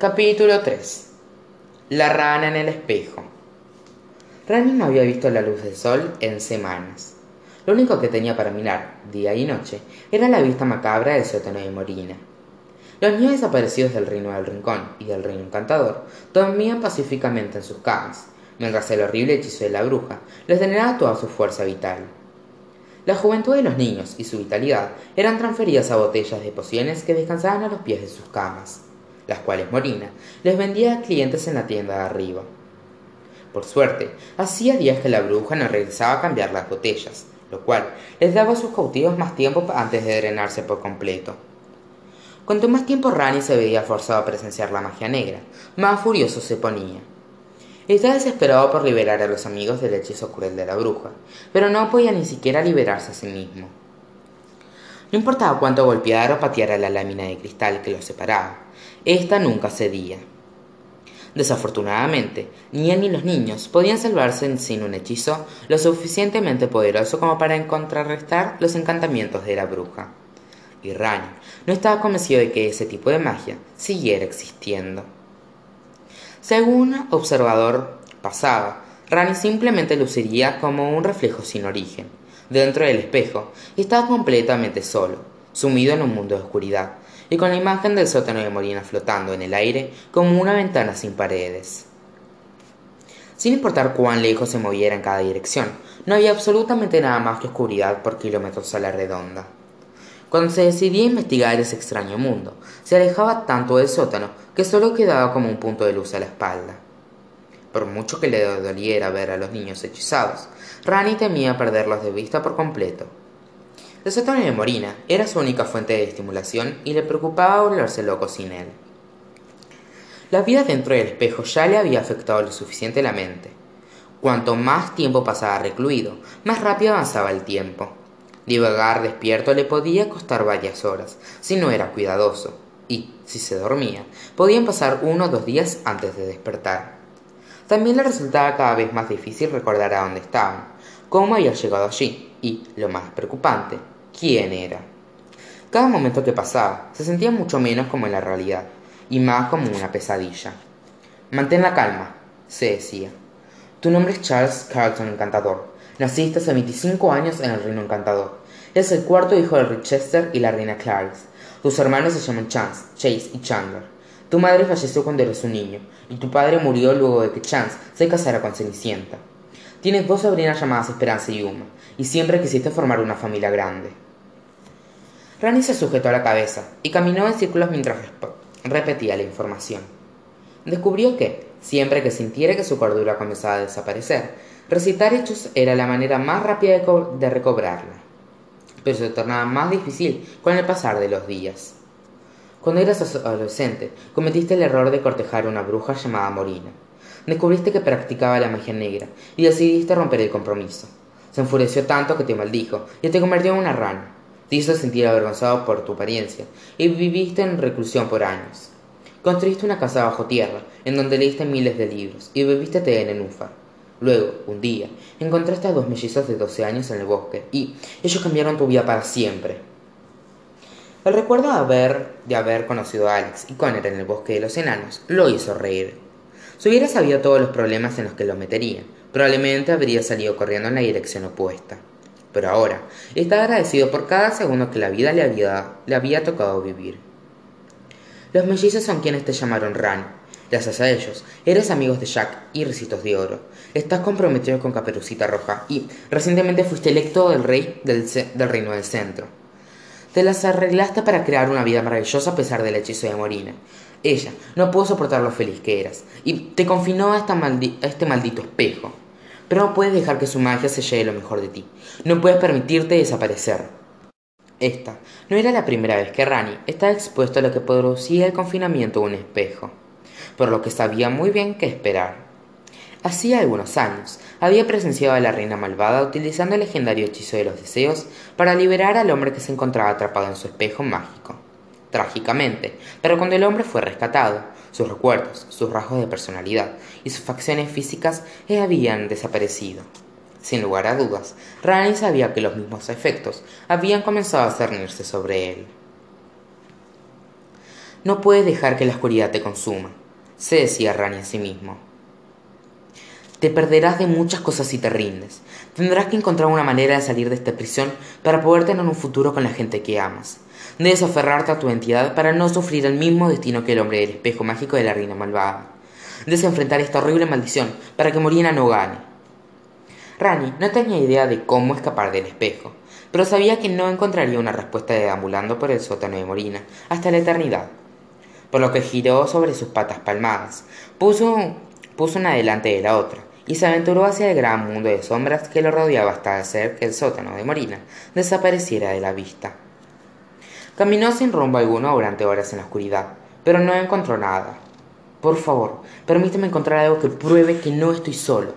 Capítulo 3 La rana en el espejo Rani no había visto la luz del sol en semanas. Lo único que tenía para mirar, día y noche, era la vista macabra del sótano de Morina. Los niños desaparecidos del reino del rincón y del reino encantador dormían pacíficamente en sus camas, mientras el horrible hechizo de la bruja les drenaba toda su fuerza vital. La juventud de los niños y su vitalidad eran transferidas a botellas de pociones que descansaban a los pies de sus camas las cuales Morina les vendía a clientes en la tienda de arriba. Por suerte, hacía días que la bruja no regresaba a cambiar las botellas, lo cual les daba a sus cautivos más tiempo antes de drenarse por completo. Cuanto más tiempo Rani se veía forzado a presenciar la magia negra, más furioso se ponía. Estaba desesperado por liberar a los amigos del hechizo cruel de la bruja, pero no podía ni siquiera liberarse a sí mismo. No importaba cuánto golpeara o pateara la lámina de cristal que los separaba, esta nunca cedía. Desafortunadamente, ni él ni los niños podían salvarse sin un hechizo lo suficientemente poderoso como para contrarrestar los encantamientos de la bruja. Y Rani no estaba convencido de que ese tipo de magia siguiera existiendo. Según observador pasaba, Rani simplemente luciría como un reflejo sin origen, dentro del espejo, estaba completamente solo, sumido en un mundo de oscuridad, y con la imagen del sótano de Morina flotando en el aire como una ventana sin paredes. Sin importar cuán lejos se moviera en cada dirección, no había absolutamente nada más que oscuridad por kilómetros a la redonda. Cuando se decidía investigar ese extraño mundo, se alejaba tanto del sótano que solo quedaba como un punto de luz a la espalda. Por mucho que le doliera ver a los niños hechizados, Rani temía perderlos de vista por completo. El sótano de Morina era su única fuente de estimulación y le preocupaba volverse loco sin él. La vida dentro del espejo ya le había afectado lo suficiente la mente. Cuanto más tiempo pasaba recluido, más rápido avanzaba el tiempo. Divagar despierto le podía costar varias horas, si no era cuidadoso, y, si se dormía, podían pasar uno o dos días antes de despertar. También le resultaba cada vez más difícil recordar a dónde estaban, cómo había llegado allí, y, lo más preocupante, quién era. Cada momento que pasaba se sentía mucho menos como en la realidad, y más como una pesadilla. Mantén la calma, se decía. Tu nombre es Charles Carlton Encantador. Naciste hace 25 años en el Reino Encantador. Es el cuarto hijo de Richester y la reina Clarice. Tus hermanos se llaman Chance, Chase y Chandler. Tu madre falleció cuando eres un niño, y tu padre murió luego de que Chance se casara con Cenicienta. Tienes dos sobrinas llamadas Esperanza y Uma, y siempre quisiste formar una familia grande. Rani se sujetó a la cabeza y caminó en círculos mientras repetía la información. Descubrió que, siempre que sintiera que su cordura comenzaba a desaparecer, recitar hechos era la manera más rápida de, recobrarla. Pero se tornaba más difícil con el pasar de los días. Cuando eras adolescente, cometiste el error de cortejar a una bruja llamada Morina. Descubriste que practicaba la magia negra y decidiste romper el compromiso. Se enfureció tanto que te maldijo y te convirtió en una rana te hizo sentir avergonzado por tu apariencia y viviste en reclusión por años. Construiste una casa bajo tierra, en donde leíste miles de libros y bebiste té en nenúfar. Luego, un día, encontraste a dos mellizos de 12 años en el bosque y ellos cambiaron tu vida para siempre. El recuerdo de haber, de haber conocido a Alex y Connor en el bosque de los enanos lo hizo reír. Si hubiera sabido todos los problemas en los que lo meterían, probablemente habría salido corriendo en la dirección opuesta pero ahora está agradecido por cada segundo que la vida le había, tocado vivir. Los mellizos son quienes te llamaron Ran. Gracias a ellos, eres amigos de Jack y Recitos de Oro. Estás comprometido con Caperucita Roja y recientemente fuiste electo del rey del reino del centro. Te las arreglaste para crear una vida maravillosa a pesar del hechizo de Morina. Ella no pudo soportar lo feliz que eras y te confinó a, este maldito espejo pero no puedes dejar que su magia se lleve lo mejor de ti. No puedes permitirte desaparecer. Esta no era la primera vez que Rani estaba expuesto a lo que producía el confinamiento de un espejo, por lo que sabía muy bien qué esperar. Hacía algunos años había presenciado a la reina malvada utilizando el legendario hechizo de los deseos para liberar al hombre que se encontraba atrapado en su espejo mágico. Trágicamente, pero cuando el hombre fue rescatado, sus recuerdos, sus rasgos de personalidad y sus facciones físicas habían desaparecido. Sin lugar a dudas, Rani sabía que los mismos efectos habían comenzado a cernirse sobre él. No puedes dejar que la oscuridad te consuma, se decía Rani a sí mismo. Te perderás de muchas cosas si te rindes. Tendrás que encontrar una manera de salir de esta prisión para poder tener un futuro con la gente que amas. Debes aferrarte a tu entidad para no sufrir el mismo destino que el hombre del espejo mágico de la reina malvada. Debes enfrentar esta horrible maldición para que Morina no gane. Rani no tenía idea de cómo escapar del espejo, pero sabía que no encontraría una respuesta deambulando por el sótano de Morina hasta la eternidad. Por lo que giró sobre sus patas palmadas, puso, puso una delante de la otra, y se aventuró hacia el gran mundo de sombras que lo rodeaba hasta hacer que el sótano de Morina desapareciera de la vista. Caminó sin rumbo alguno durante horas en la oscuridad, pero no encontró nada. Por favor, permíteme encontrar algo que pruebe que no estoy solo,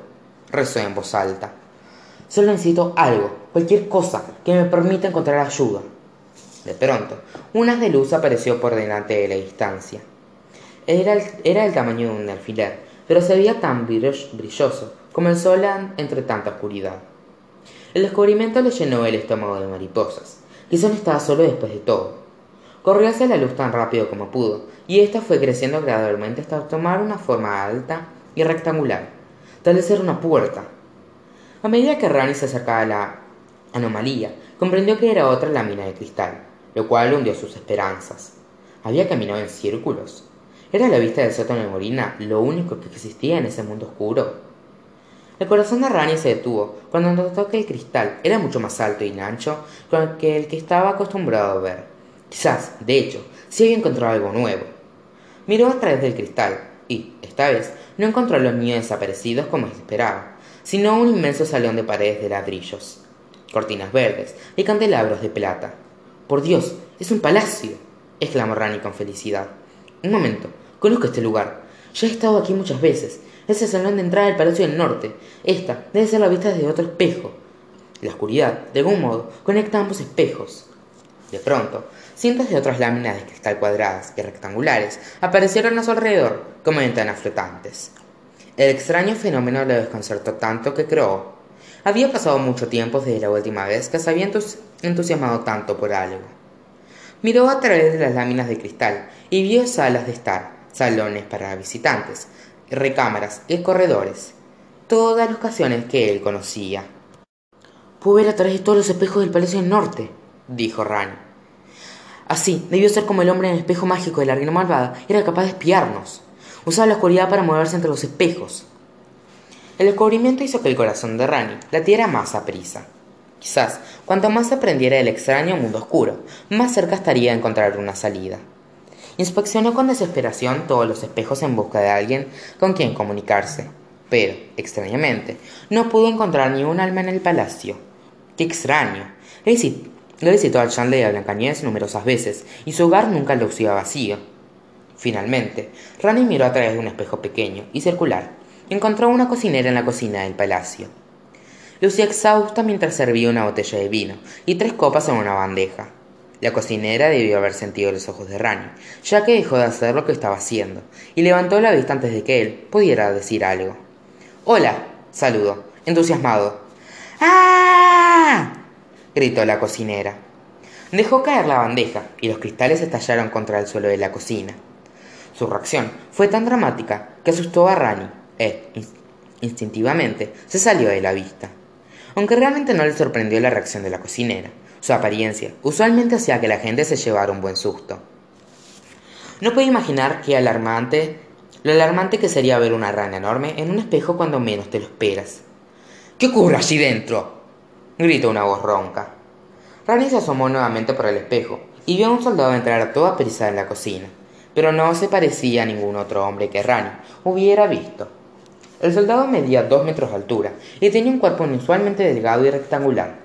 rezó en voz alta. Solo necesito algo, cualquier cosa, que me permita encontrar ayuda. De pronto, un haz de luz apareció por delante de la distancia. Era el, era el tamaño de un alfiler, pero se veía tan brilloso como el sol entre tanta oscuridad. El descubrimiento le llenó el estómago de mariposas. Quizá no estaba solo después de todo. Corrió hacia la luz tan rápido como pudo, y ésta fue creciendo gradualmente hasta tomar una forma alta y rectangular, tal de ser una puerta. A medida que Rani se acercaba a la anomalía, comprendió que era otra lámina de cristal, lo cual hundió sus esperanzas. Había caminado en círculos. ¿Era la vista del sótano de Morina lo único que existía en ese mundo oscuro? El corazón de Rani se detuvo cuando notó que el cristal era mucho más alto y ancho que el que estaba acostumbrado a ver. Quizás, de hecho, sí había encontrado algo nuevo. Miró a través del cristal y, esta vez, no encontró a los niños desaparecidos como esperaba, sino un inmenso salón de paredes de ladrillos, cortinas verdes y candelabros de plata. Por Dios, es un palacio, exclamó Rani con felicidad. Un momento, Conozco este lugar. Ya he estado aquí muchas veces. Es el salón de entrada del Palacio del Norte. Esta debe ser la vista desde otro espejo. La oscuridad, de algún modo, conecta ambos espejos. De pronto, cientos de otras láminas de cristal cuadradas y rectangulares aparecieron a su alrededor como ventanas flotantes. El extraño fenómeno le desconcertó tanto que creó. Había pasado mucho tiempo desde la última vez que se había entusiasmado tanto por algo. Miró a través de las láminas de cristal y vio salas de estar, salones para visitantes, recámaras y corredores, todas las ocasiones que él conocía. Puedo ver a través de todos los espejos del Palacio del Norte, dijo Rani. Así, debió ser como el hombre en el espejo mágico de la reina malvada, era capaz de espiarnos. Usaba la oscuridad para moverse entre los espejos. El descubrimiento hizo que el corazón de Rani latiera más a prisa. Quizás, cuanto más aprendiera del extraño mundo oscuro, más cerca estaría de encontrar una salida. Inspeccionó con desesperación todos los espejos en busca de alguien con quien comunicarse, pero, extrañamente, no pudo encontrar ni un alma en el palacio. ¡Qué extraño! Le visitó al Chan de Blancanieves numerosas veces y su hogar nunca lucía vacío. Finalmente, Rani miró a través de un espejo pequeño y circular y encontró una cocinera en la cocina del palacio. Lucía exhausta mientras servía una botella de vino y tres copas en una bandeja. La cocinera debió haber sentido los ojos de Rani, ya que dejó de hacer lo que estaba haciendo, y levantó la vista antes de que él pudiera decir algo. Hola, saludó, entusiasmado. ¡Ah! gritó la cocinera. Dejó caer la bandeja y los cristales estallaron contra el suelo de la cocina. Su reacción fue tan dramática que asustó a Rani e, instintivamente, se salió de la vista. Aunque realmente no le sorprendió la reacción de la cocinera, su apariencia usualmente hacía que la gente se llevara un buen susto. No puede imaginar qué alarmante, lo alarmante que sería ver una rana enorme en un espejo cuando menos te lo esperas. ¿Qué ocurre allí dentro? gritó una voz ronca. Rani se asomó nuevamente por el espejo y vio a un soldado entrar a toda prisa en la cocina, pero no se parecía a ningún otro hombre que Rani hubiera visto. El soldado medía dos metros de altura y tenía un cuerpo inusualmente delgado y rectangular,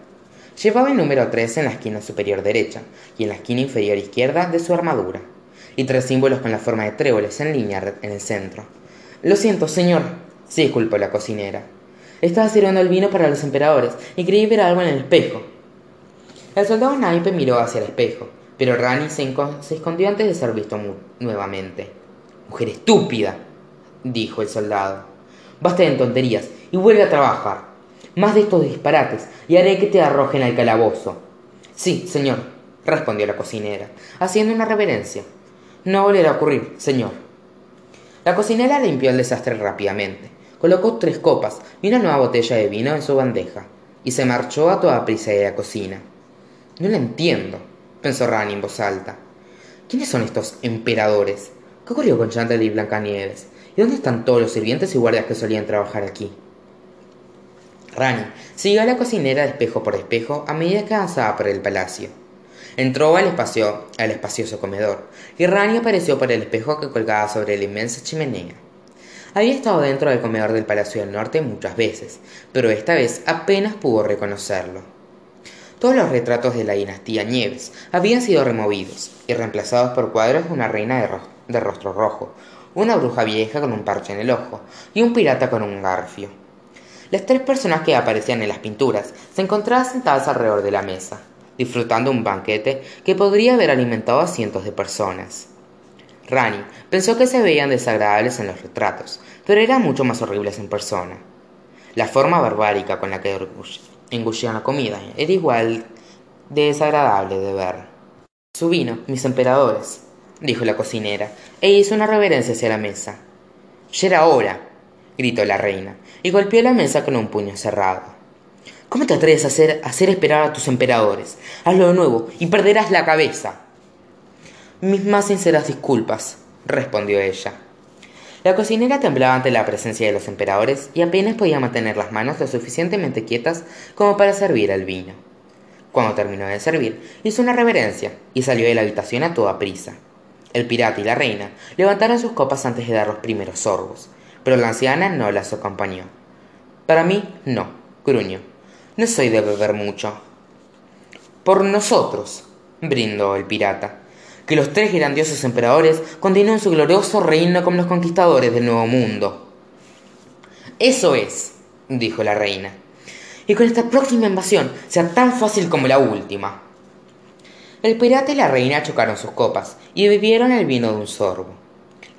Llevaba el número 3 en la esquina superior derecha y en la esquina inferior izquierda de su armadura, y tres símbolos con la forma de tréboles en línea en el centro. Lo siento, señor, se disculpó la cocinera. Estaba sirviendo el vino para los emperadores y creí ver algo en el espejo. El soldado naipe miró hacia el espejo, pero Rani se, se escondió antes de ser visto nuevamente. Mujer estúpida, dijo el soldado. Basta de tonterías y vuelve a trabajar más de estos disparates y haré que te arrojen al calabozo. Sí, señor, respondió la cocinera, haciendo una reverencia. No volverá a ocurrir, señor. La cocinera limpió el desastre rápidamente, colocó tres copas y una nueva botella de vino en su bandeja, y se marchó a toda prisa de la cocina. No lo entiendo, pensó Rani en voz alta. ¿Quiénes son estos emperadores? ¿Qué ocurrió con Chantal y Blancanieves? ¿Y dónde están todos los sirvientes y guardias que solían trabajar aquí? Rani siguió a la cocinera de espejo por espejo a medida que avanzaba por el palacio. Entró al, espacio, al espacioso comedor, y Rani apareció por el espejo que colgaba sobre la inmensa chimenea. Había estado dentro del comedor del Palacio del Norte muchas veces, pero esta vez apenas pudo reconocerlo. Todos los retratos de la dinastía Nieves habían sido removidos y reemplazados por cuadros de una reina de, de rostro rojo, una bruja vieja con un parche en el ojo y un pirata con un garfio. Las tres personas que aparecían en las pinturas se encontraban sentadas alrededor de la mesa, disfrutando un banquete que podría haber alimentado a cientos de personas. Rani pensó que se veían desagradables en los retratos, pero eran mucho más horribles en persona. La forma barbárica con la que engullían la comida era igual de desagradable de ver. Su vino, mis emperadores, dijo la cocinera, e hizo una reverencia hacia la mesa. Ya era hora, gritó la reina, y golpeó la mesa con un puño cerrado. ¿Cómo te atreves a hacer, hacer esperar a tus emperadores? Hazlo de nuevo y perderás la cabeza. Mis más sinceras disculpas, respondió ella. La cocinera temblaba ante la presencia de los emperadores y apenas podía mantener las manos lo suficientemente quietas como para servir el vino. Cuando terminó de servir, hizo una reverencia y salió de la habitación a toda prisa. El pirata y la reina levantaron sus copas antes de dar los primeros sorbos, pero la anciana no las acompañó. Para mí, no, gruñó. No soy de beber mucho. Por nosotros, brindó el pirata. Que los tres grandiosos emperadores continúen su glorioso reino como los conquistadores del Nuevo Mundo. Eso es, dijo la reina. Y con esta próxima invasión sea tan fácil como la última. El pirata y la reina chocaron sus copas y bebieron el vino de un sorbo.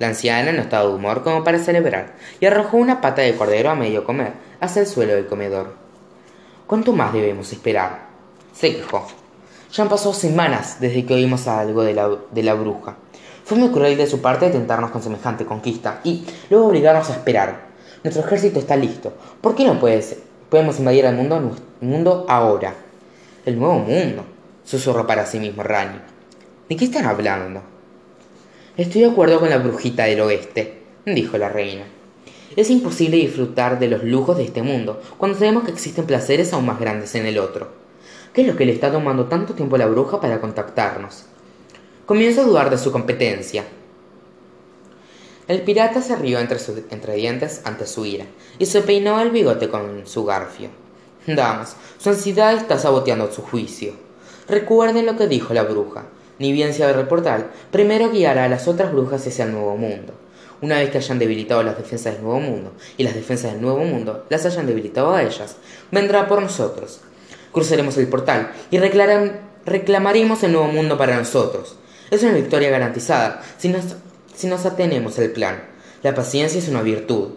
La anciana no estaba de humor como para celebrar y arrojó una pata de cordero a medio comer hacia el suelo del comedor. ¿Cuánto más debemos esperar? se quejó. Ya han pasado semanas desde que oímos algo de la, de la bruja. Fue muy cruel de su parte tentarnos con semejante conquista y luego obligarnos a esperar. Nuestro ejército está listo. ¿Por qué no podemos invadir el mundo, mundo ahora? El nuevo mundo, susurró para sí mismo Rani. ¿De qué están hablando? Estoy de acuerdo con la brujita del oeste, dijo la reina. Es imposible disfrutar de los lujos de este mundo cuando sabemos que existen placeres aún más grandes en el otro. ¿Qué es lo que le está tomando tanto tiempo a la bruja para contactarnos? Comienzo a dudar de su competencia. El pirata se rió entre, entre dientes ante su ira y se peinó el bigote con su garfio. Damas, su ansiedad está saboteando su juicio. Recuerden lo que dijo la bruja ni bien se abre el portal, primero guiará a las otras brujas hacia el nuevo mundo. Una vez que hayan debilitado las defensas del nuevo mundo y las defensas del nuevo mundo las hayan debilitado a ellas, vendrá por nosotros. Cruzaremos el portal y reclamaremos el nuevo mundo para nosotros. Es una victoria garantizada si nos, si nos atenemos al plan. La paciencia es una virtud.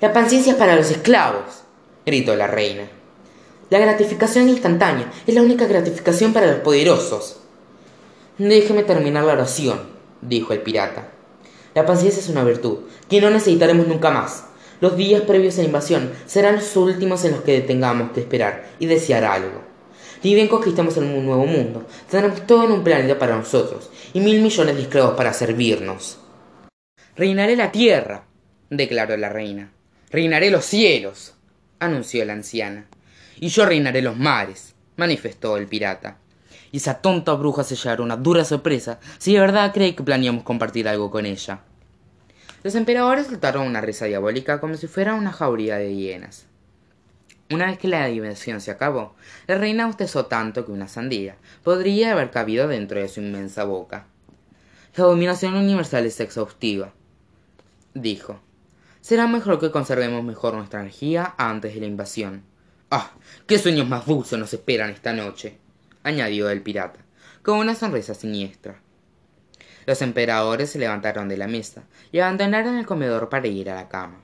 La paciencia es para los esclavos, gritó la reina. La gratificación instantánea es la única gratificación para los poderosos. Déjeme terminar la oración, dijo el pirata. La paciencia es una virtud, que no necesitaremos nunca más. Los días previos a la invasión serán los últimos en los que tengamos que esperar y desear algo. Si bien conquistamos un nuevo mundo, tendremos todo en un planeta para nosotros y mil millones de esclavos para servirnos. Reinaré la tierra, declaró la reina. Reinaré los cielos, anunció la anciana. Y yo reinaré los mares, manifestó el pirata y esa tonta bruja se llevará una dura sorpresa si de verdad cree que planeamos compartir algo con ella. Los emperadores soltaron una risa diabólica como si fuera una jauría de hienas. Una vez que la diversión se acabó, la reina bostezó tanto que una sandía podría haber cabido dentro de su inmensa boca. La dominación universal es exhaustiva, dijo. Será mejor que conservemos mejor nuestra energía antes de la invasión. ¡Ah! ¡Qué sueños más dulces nos esperan esta noche! Añadió el pirata, con una sonrisa siniestra. Los emperadores se levantaron de la mesa y abandonaron el comedor para ir a la cama.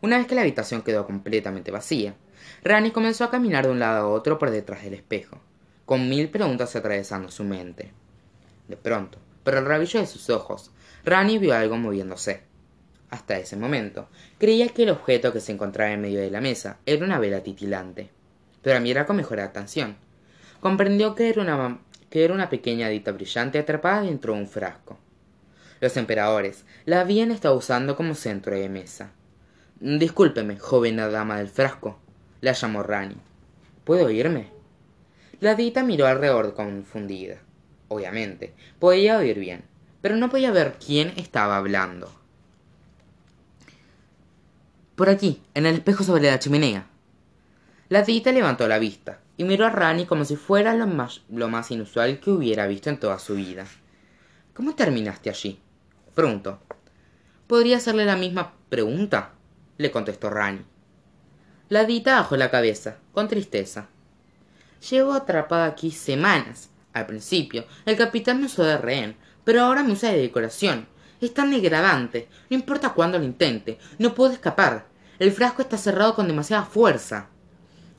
Una vez que la habitación quedó completamente vacía, Rani comenzó a caminar de un lado a otro por detrás del espejo, con mil preguntas atravesando su mente. De pronto, por el rabillo de sus ojos, Rani vio algo moviéndose. Hasta ese momento, creía que el objeto que se encontraba en medio de la mesa era una vela titilante. Pero a mirar con mejor atención, comprendió que era una, que era una pequeña adita brillante atrapada dentro de un frasco. Los emperadores la habían estado usando como centro de mesa. Discúlpeme, joven dama del frasco, la llamó Rani. ¿Puedo oírme? La adita miró alrededor confundida. Obviamente, podía oír bien, pero no podía ver quién estaba hablando. Por aquí, en el espejo sobre la chimenea. La adita levantó la vista y miró a Rani como si fuera lo más, lo más inusual que hubiera visto en toda su vida. ¿Cómo terminaste allí? preguntó. ¿Podría hacerle la misma pregunta? le contestó Rani. La adita bajó la cabeza, con tristeza. Llevo atrapada aquí semanas. Al principio, el capitán me usó de rehén, pero ahora me usa de decoración. Es tan degradante. No importa cuándo lo intente. No puedo escapar. El frasco está cerrado con demasiada fuerza.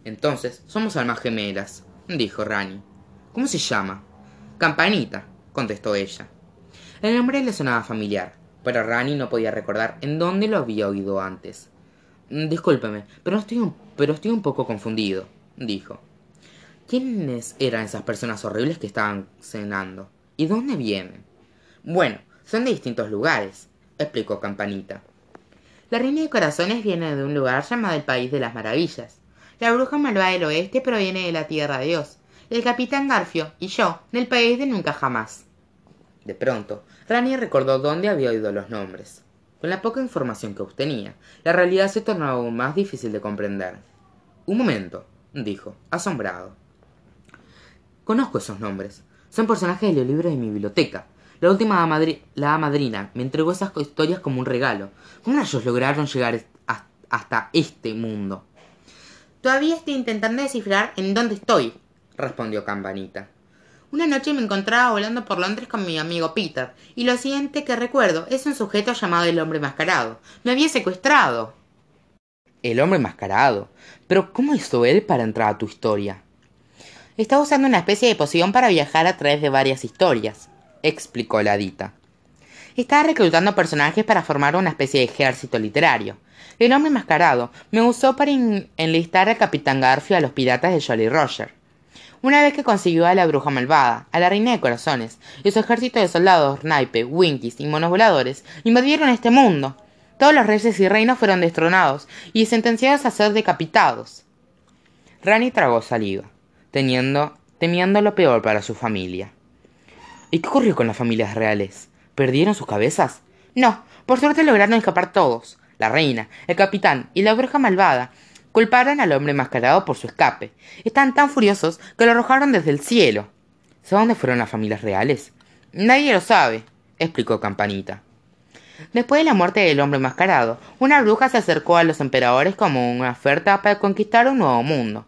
Entonces, somos almas gemelas, dijo Rani. ¿Cómo se llama? Campanita, contestó ella. El nombre le sonaba familiar, pero Rani no podía recordar en dónde lo había oído antes. Discúlpeme, pero estoy un, pero estoy un poco confundido, dijo. ¿Quiénes eran esas personas horribles que estaban cenando? ¿Y dónde vienen? Bueno, son de distintos lugares, explicó Campanita. La reina de corazones viene de un lugar llamado el País de las Maravillas. La bruja malvada del oeste proviene de la Tierra de Dios. El capitán Garfio y yo del País de Nunca Jamás. De pronto, Rani recordó dónde había oído los nombres. Con la poca información que obtenía, la realidad se tornaba aún más difícil de comprender. Un momento, dijo, asombrado. Conozco esos nombres. Son personajes de los libros de mi biblioteca. La última la madrina me entregó esas historias como un regalo. ¿Cómo ellos lograron llegar hasta este mundo? Todavía estoy intentando descifrar en dónde estoy, respondió Campanita. Una noche me encontraba volando por Londres con mi amigo Peter, y lo siguiente que recuerdo es un sujeto llamado el hombre mascarado. Me había secuestrado. El hombre mascarado. Pero ¿cómo hizo él para entrar a tu historia? Estaba usando una especie de poción para viajar a través de varias historias explicó la Dita. Estaba reclutando personajes para formar una especie de ejército literario. El hombre enmascarado me usó para enlistar al capitán Garfio a los piratas de Jolly Roger. Una vez que consiguió a la bruja malvada, a la reina de corazones, y su ejército de soldados, naipes, winkies y monos voladores, invadieron este mundo. Todos los reyes y reinos fueron destronados y sentenciados a ser decapitados. Rani tragó saliva, teniendo, temiendo lo peor para su familia. ¿Y qué ocurrió con las familias reales? ¿Perdieron sus cabezas? No, por suerte lograron escapar todos. La reina, el capitán y la bruja malvada culparon al hombre enmascarado por su escape. Están tan furiosos que lo arrojaron desde el cielo. ¿Sabes dónde fueron las familias reales? Nadie lo sabe, explicó Campanita. Después de la muerte del hombre enmascarado, una bruja se acercó a los emperadores como una oferta para conquistar un nuevo mundo.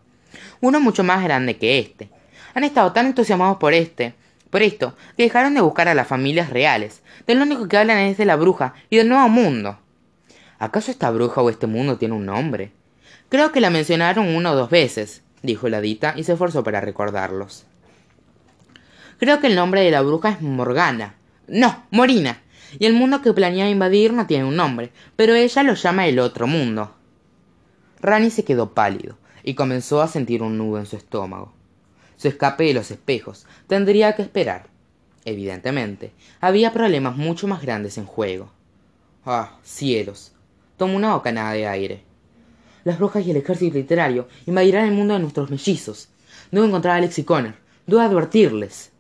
Uno mucho más grande que este. Han estado tan entusiasmados por este por esto, dejaron de buscar a las familias reales. De lo único que hablan es de la bruja y del nuevo mundo. ¿Acaso esta bruja o este mundo tiene un nombre? Creo que la mencionaron una o dos veces, dijo la Dita y se esforzó para recordarlos. Creo que el nombre de la bruja es Morgana. No, Morina. Y el mundo que planea invadir no tiene un nombre, pero ella lo llama el otro mundo. Rani se quedó pálido y comenzó a sentir un nudo en su estómago su escape de los espejos, tendría que esperar. Evidentemente, había problemas mucho más grandes en juego. Ah, cielos. Tomó una bocanada de aire. Las brujas y el ejército literario invadirán el mundo de nuestros mellizos. Debo encontrar a Alex y Connor. Debo advertirles.